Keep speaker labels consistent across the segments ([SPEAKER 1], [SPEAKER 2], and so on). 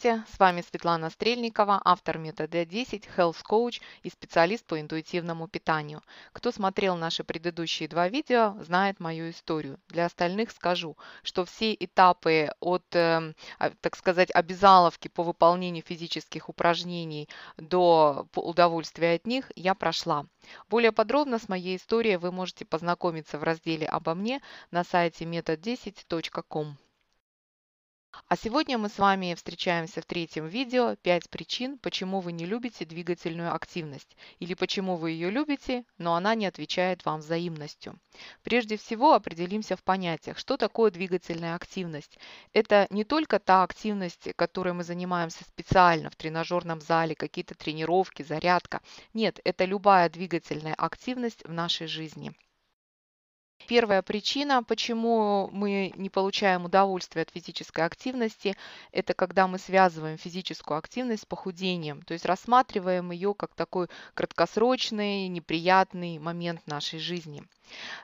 [SPEAKER 1] Здравствуйте, с вами Светлана Стрельникова, автор метода 10, Health Coach и специалист по интуитивному питанию. Кто смотрел наши предыдущие два видео, знает мою историю. Для остальных скажу, что все этапы от, э, так сказать, обязаловки по выполнению физических упражнений до удовольствия от них я прошла. Более подробно с моей историей вы можете познакомиться в разделе «Обо мне» на сайте метод10.com. А сегодня мы с вами встречаемся в третьем видео «5 причин, почему вы не любите двигательную активность» или «Почему вы ее любите, но она не отвечает вам взаимностью». Прежде всего определимся в понятиях, что такое двигательная активность. Это не только та активность, которой мы занимаемся специально в тренажерном зале, какие-то тренировки, зарядка. Нет, это любая двигательная активность в нашей жизни. Первая причина, почему мы не получаем удовольствие от физической активности, это когда мы связываем физическую активность с похудением, то есть рассматриваем ее как такой краткосрочный, неприятный момент нашей жизни.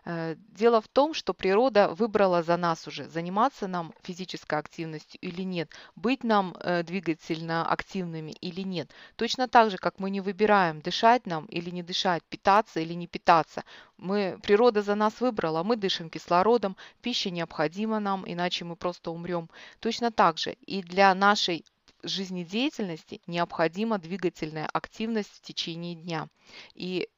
[SPEAKER 1] Э, дело в том, что природа выбрала за нас уже, заниматься нам физической активностью или нет, быть нам э, двигательно активными или нет. Точно так же, как мы не выбираем, дышать нам или не дышать, питаться или не питаться. Мы, природа за нас выбрала, мы дышим кислородом, пища необходима нам, иначе мы просто умрем. Точно так же и для нашей жизнедеятельности необходима двигательная активность в течение дня. И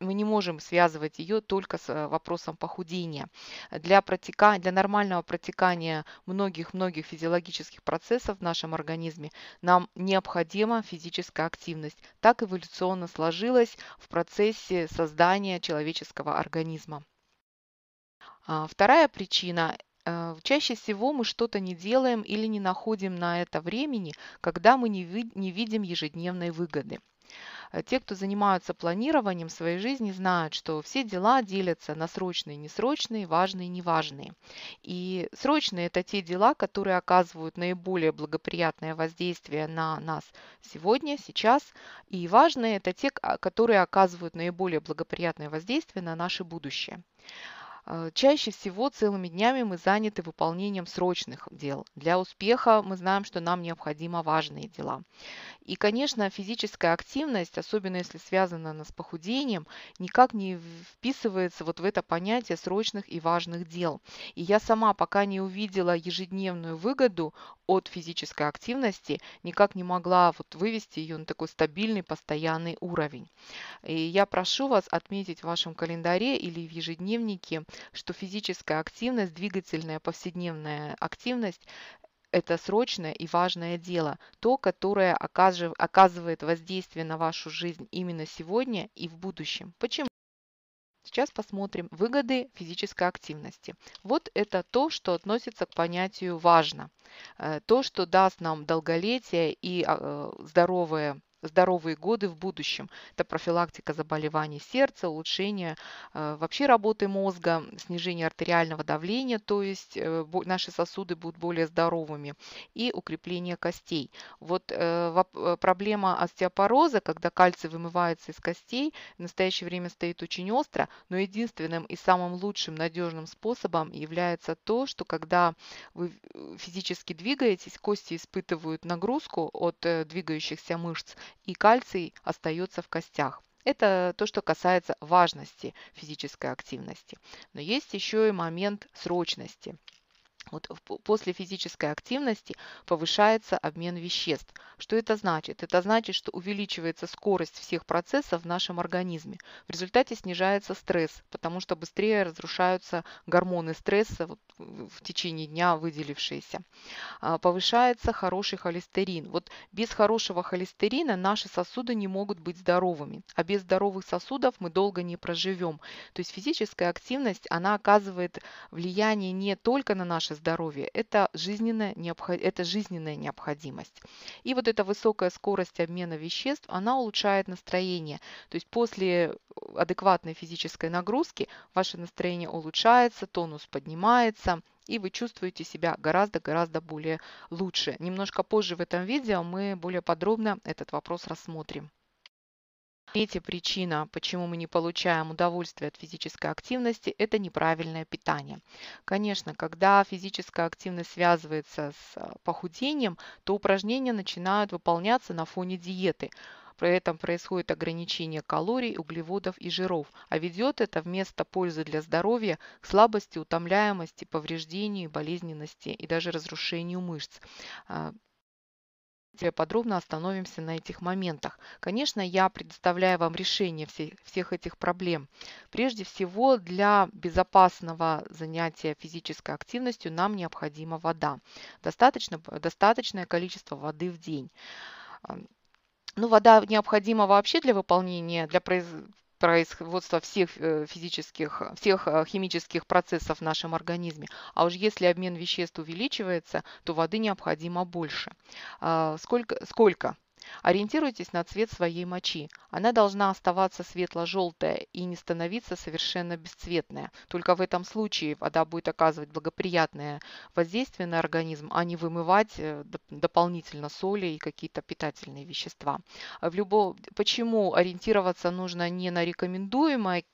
[SPEAKER 1] мы не можем связывать ее только с э, вопросом похудения. Для, протека... для нормального протекания многих-многих физиологических процессов в нашем организме нам необходима физическая активность. Так эволюционно сложилось в процессе создания человеческого организма. А, вторая причина э, Чаще всего мы что-то не делаем или не находим на это времени, когда мы не, не видим ежедневной выгоды. Э, те, кто занимаются планированием своей жизни, знают, что все дела делятся на срочные, несрочные, важные, неважные. И срочные – это те дела, которые оказывают наиболее благоприятное воздействие на нас сегодня, сейчас. И важные – это те, которые оказывают наиболее благоприятное воздействие на наше будущее. Э, чаще всего целыми днями мы заняты выполнением срочных дел. Для успеха мы знаем, что нам необходимы важные дела. И, конечно, физическая активность, особенно если связана она с похудением, никак не вписывается вот в это понятие срочных и важных дел. И я сама пока не увидела ежедневную выгоду от физической активности, никак не могла вот вывести ее на такой стабильный, постоянный уровень. И я прошу вас отметить в вашем календаре или в ежедневнике, что физическая активность, двигательная повседневная активность это срочное и важное дело, то, которое оказывает воздействие на вашу жизнь именно сегодня и в будущем. Почему? Сейчас посмотрим выгоды физической активности. Вот это то, что относится к понятию «важно». Э, то, что даст нам долголетие и а, э, здоровое здоровые годы в будущем. Это профилактика заболеваний сердца, улучшение э, вообще работы мозга, снижение артериального давления, то есть э, наши сосуды будут более здоровыми, и укрепление костей. Вот э, проблема остеопороза, когда кальций вымывается из костей, в настоящее время стоит очень остро, но единственным и самым лучшим надежным способом является то, что когда вы физически двигаетесь, кости испытывают нагрузку от двигающихся мышц, и кальций остается в костях. Это то, что касается важности физической активности. Но есть еще и момент срочности. Вот после физической активности повышается обмен веществ. Что это значит? Это значит, что увеличивается скорость всех процессов в нашем организме. В результате снижается стресс, потому что быстрее разрушаются гормоны стресса в течение дня выделившиеся. А, повышается хороший холестерин. Вот без хорошего холестерина наши сосуды не могут быть здоровыми, а без здоровых сосудов мы долго не проживем. То есть физическая активность, она оказывает влияние не только на наше здоровье, это жизненная, это жизненная необходимость. И вот эта высокая скорость обмена веществ, она улучшает настроение. То есть после адекватной физической нагрузки ваше настроение улучшается, тонус поднимается, и вы чувствуете себя гораздо-гораздо более лучше. Немножко позже в этом видео мы более подробно этот вопрос рассмотрим. Третья причина, почему мы не получаем удовольствие от физической активности, это неправильное питание. Конечно, когда физическая активность связывается с а, похудением, то упражнения начинают выполняться на фоне диеты. При этом происходит ограничение калорий, углеводов и жиров, а ведет это вместо пользы для здоровья к слабости, утомляемости, повреждению, болезненности и даже разрушению мышц. А, подробно остановимся на этих моментах. Конечно, я предоставляю вам решение всех, этих проблем. Прежде всего, для безопасного занятия физической активностью нам необходима вода. Достаточно, достаточное количество воды в день. Ну, вода необходима вообще для выполнения, для производства всех э, физических, всех э, химических процессов в нашем организме. А уж если обмен веществ увеличивается, то воды необходимо больше. А, сколько? сколько? Ориентируйтесь на цвет своей мочи. Она должна оставаться светло-желтая и не становиться совершенно бесцветная. Только в этом случае вода будет оказывать благоприятное воздействие на организм, а не вымывать э, дополнительно соли и какие-то питательные вещества. В любо... Почему ориентироваться нужно не на рекомендуемое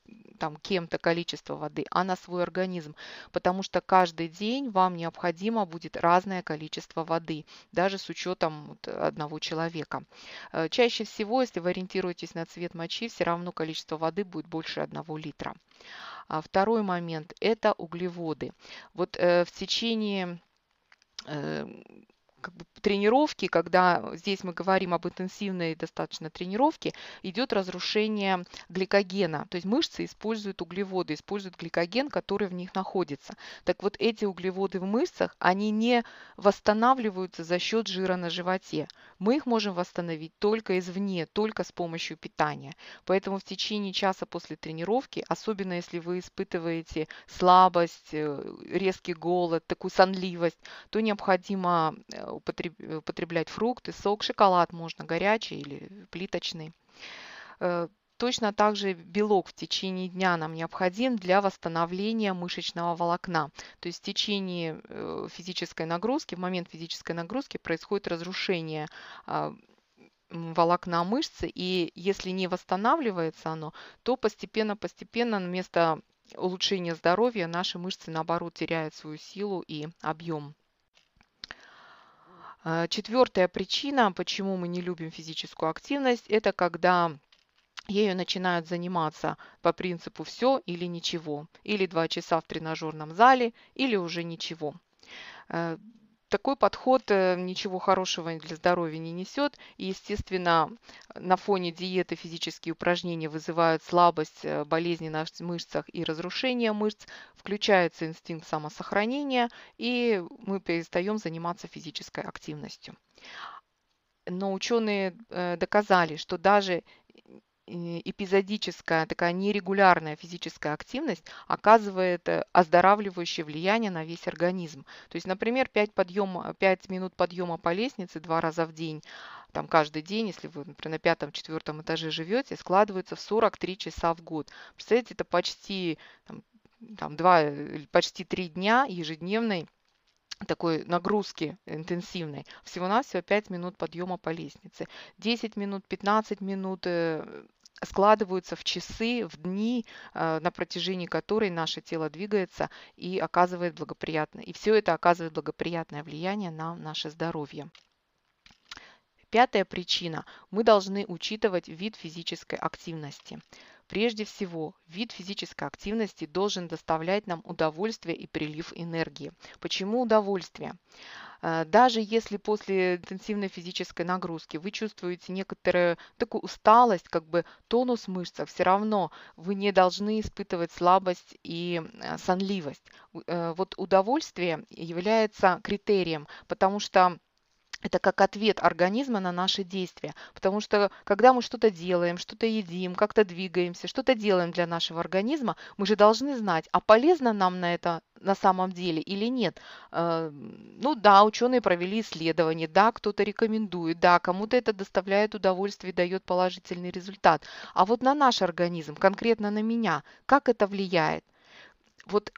[SPEAKER 1] там кем-то количество воды, а на свой организм, потому что каждый день вам необходимо будет разное количество воды, даже с учетом одного человека. Э, чаще всего, если вы ориентируетесь на цвет мочи, все равно количество воды будет больше 1 литра. А второй момент – это углеводы. Вот э, в течение э, как бы тренировки, когда здесь мы говорим об интенсивной достаточно тренировке, идет разрушение гликогена. То есть мышцы используют углеводы, используют гликоген, который в них находится. Так вот эти углеводы в мышцах, они не восстанавливаются за счет жира на животе. Мы их можем восстановить только извне, только с помощью питания. Поэтому в течение часа после тренировки, особенно если вы испытываете слабость, э, резкий голод, такую сонливость, то необходимо э, употреблять фрукты, сок, шоколад можно горячий или плиточный. Э, точно так же белок в течение дня нам необходим для восстановления мышечного волокна. То есть в течение э, физической нагрузки, в момент физической нагрузки происходит разрушение а, волокна мышцы, и если не восстанавливается оно, то постепенно-постепенно вместо улучшения здоровья наши мышцы, наоборот, теряют свою силу и объем. А, Четвертая причина, почему мы не любим физическую активность, это когда ею начинают заниматься по принципу все или ничего. Или два часа в тренажерном зале, или уже ничего. Такой подход э, ничего хорошего для здоровья не несет. И, естественно, на фоне диеты физические упражнения вызывают слабость, э, болезни на мышцах и разрушение мышц. Включается инстинкт самосохранения, и мы перестаем заниматься физической активностью. Но ученые э, доказали, что даже эпизодическая, такая нерегулярная физическая активность оказывает э, оздоравливающее влияние на весь организм. То есть, например, 5, подъема, 5 минут подъема по лестнице два раза в день, там каждый день, если вы, например, на пятом-четвертом этаже живете, складывается в 43 часа в год. Представляете, это почти там, там, 2, почти 3 дня ежедневной такой нагрузки интенсивной. Всего-навсего 5 минут подъема по лестнице. 10 минут, 15 минут э, складываются в часы, в дни, э, на протяжении которой наше тело двигается и оказывает благоприятное, и все это оказывает благоприятное влияние на наше здоровье. Пятая причина. Мы должны учитывать вид физической активности. Прежде всего, вид физической активности должен доставлять нам удовольствие и прилив энергии. Почему удовольствие? Э, даже если после интенсивной физической нагрузки вы чувствуете некоторую такую усталость, как бы тонус мышц, все равно вы не должны испытывать слабость и э, сонливость. Э, вот удовольствие является критерием, потому что это как ответ организма на наши действия. Потому что когда мы что-то делаем, что-то едим, как-то двигаемся, что-то делаем для нашего организма, мы же должны знать, а полезно нам на это на самом деле или нет. Э, ну да, ученые провели исследование, да, кто-то рекомендует, да, кому-то это доставляет удовольствие и дает положительный результат. А вот на наш организм, конкретно на меня, как это влияет? Вот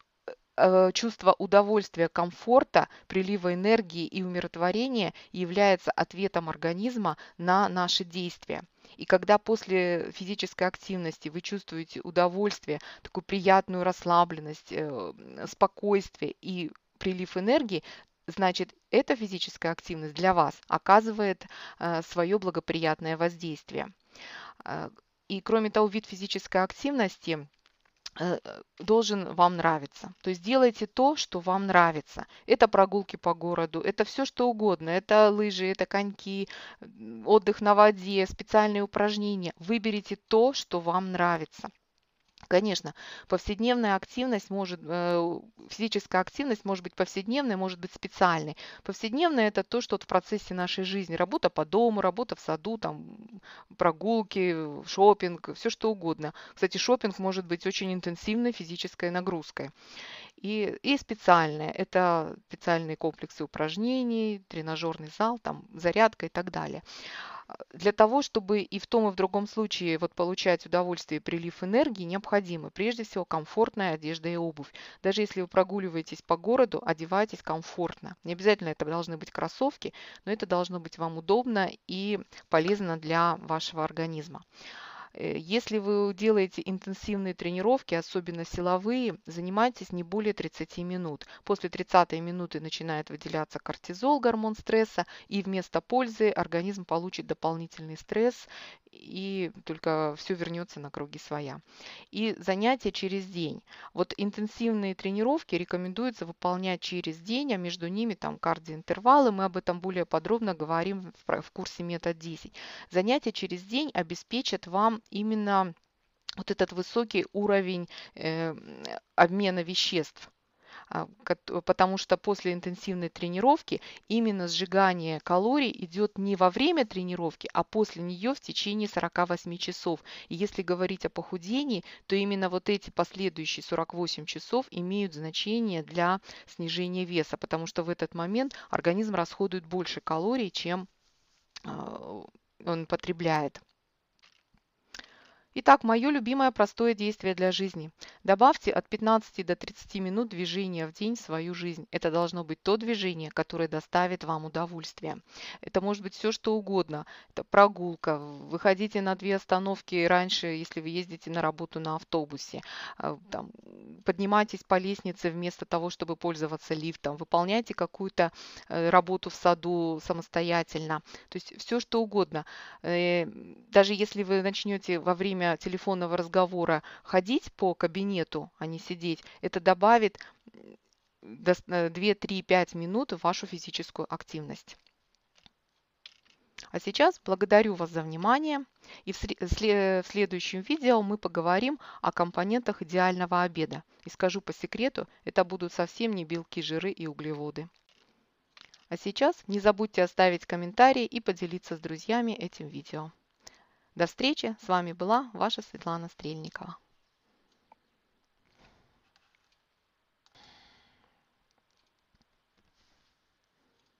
[SPEAKER 1] чувство удовольствия, комфорта, прилива энергии и умиротворения является ответом организма на наши действия. И когда после физической активности вы чувствуете удовольствие, такую приятную расслабленность, э, спокойствие и прилив энергии, значит, эта физическая активность для вас оказывает э, свое благоприятное воздействие. Э, и кроме того, вид физической активности э, должен вам нравиться. То есть делайте то, что вам нравится. Это прогулки по городу, это все что угодно. Это лыжи, это коньки, отдых на воде, специальные упражнения. Выберите то, что вам нравится. Конечно, повседневная активность может, э, физическая активность может быть повседневной, может быть специальной. Повседневная это то, что в процессе нашей жизни. Работа по дому, работа в саду, там, прогулки, шопинг, все что угодно. Кстати, шопинг может быть очень интенсивной физической нагрузкой. И, и специальные. Это специальные комплексы упражнений, тренажерный зал, там, зарядка и так далее для того, чтобы и в том, и в другом случае вот получать удовольствие и прилив энергии, необходимо прежде всего комфортная одежда и обувь. Даже если вы прогуливаетесь по городу, одевайтесь комфортно. Не обязательно это должны быть кроссовки, но это должно быть вам удобно и полезно для вашего организма. Э, если вы делаете интенсивные тренировки, особенно силовые, занимайтесь не более 30 минут. После 30 минуты начинает выделяться кортизол, гормон стресса, и вместо пользы организм получит дополнительный стресс, и только все вернется на круги своя. И занятия через день. Вот интенсивные тренировки рекомендуется выполнять через день, а между ними там кардиоинтервалы. Мы об этом более подробно говорим в курсе метод 10. Занятия через день обеспечат вам именно вот этот высокий уровень э, обмена веществ а, потому что после интенсивной тренировки именно сжигание калорий идет не во время тренировки, а после нее в течение 48 часов. И если говорить о похудении, то именно вот эти последующие 48 часов имеют значение для снижения веса, потому что в этот момент организм расходует больше калорий, чем а, он потребляет. Итак, мое любимое простое действие для жизни. Добавьте от 15 до 30 минут движения в день в свою жизнь. Это должно быть то движение, которое доставит вам удовольствие. Это может быть все, что угодно. Это прогулка. Выходите на две остановки раньше, если вы ездите на работу на автобусе. А, там, поднимайтесь по лестнице вместо того, чтобы пользоваться лифтом. Выполняйте какую-то э, работу в саду самостоятельно. То есть все, что угодно. Э, даже если вы начнете во время время телефонного разговора ходить по кабинету, а не сидеть, это добавит 2-3-5 э, минут в вашу физическую активность. А сейчас благодарю вас за внимание. И в следующем видео мы поговорим о компонентах идеального обеда. И скажу по секрету, это будут совсем не белки, жиры и углеводы. А сейчас не забудьте оставить комментарий и поделиться с друзьями этим видео. До встречи. С вами была ваша Светлана Стрельникова.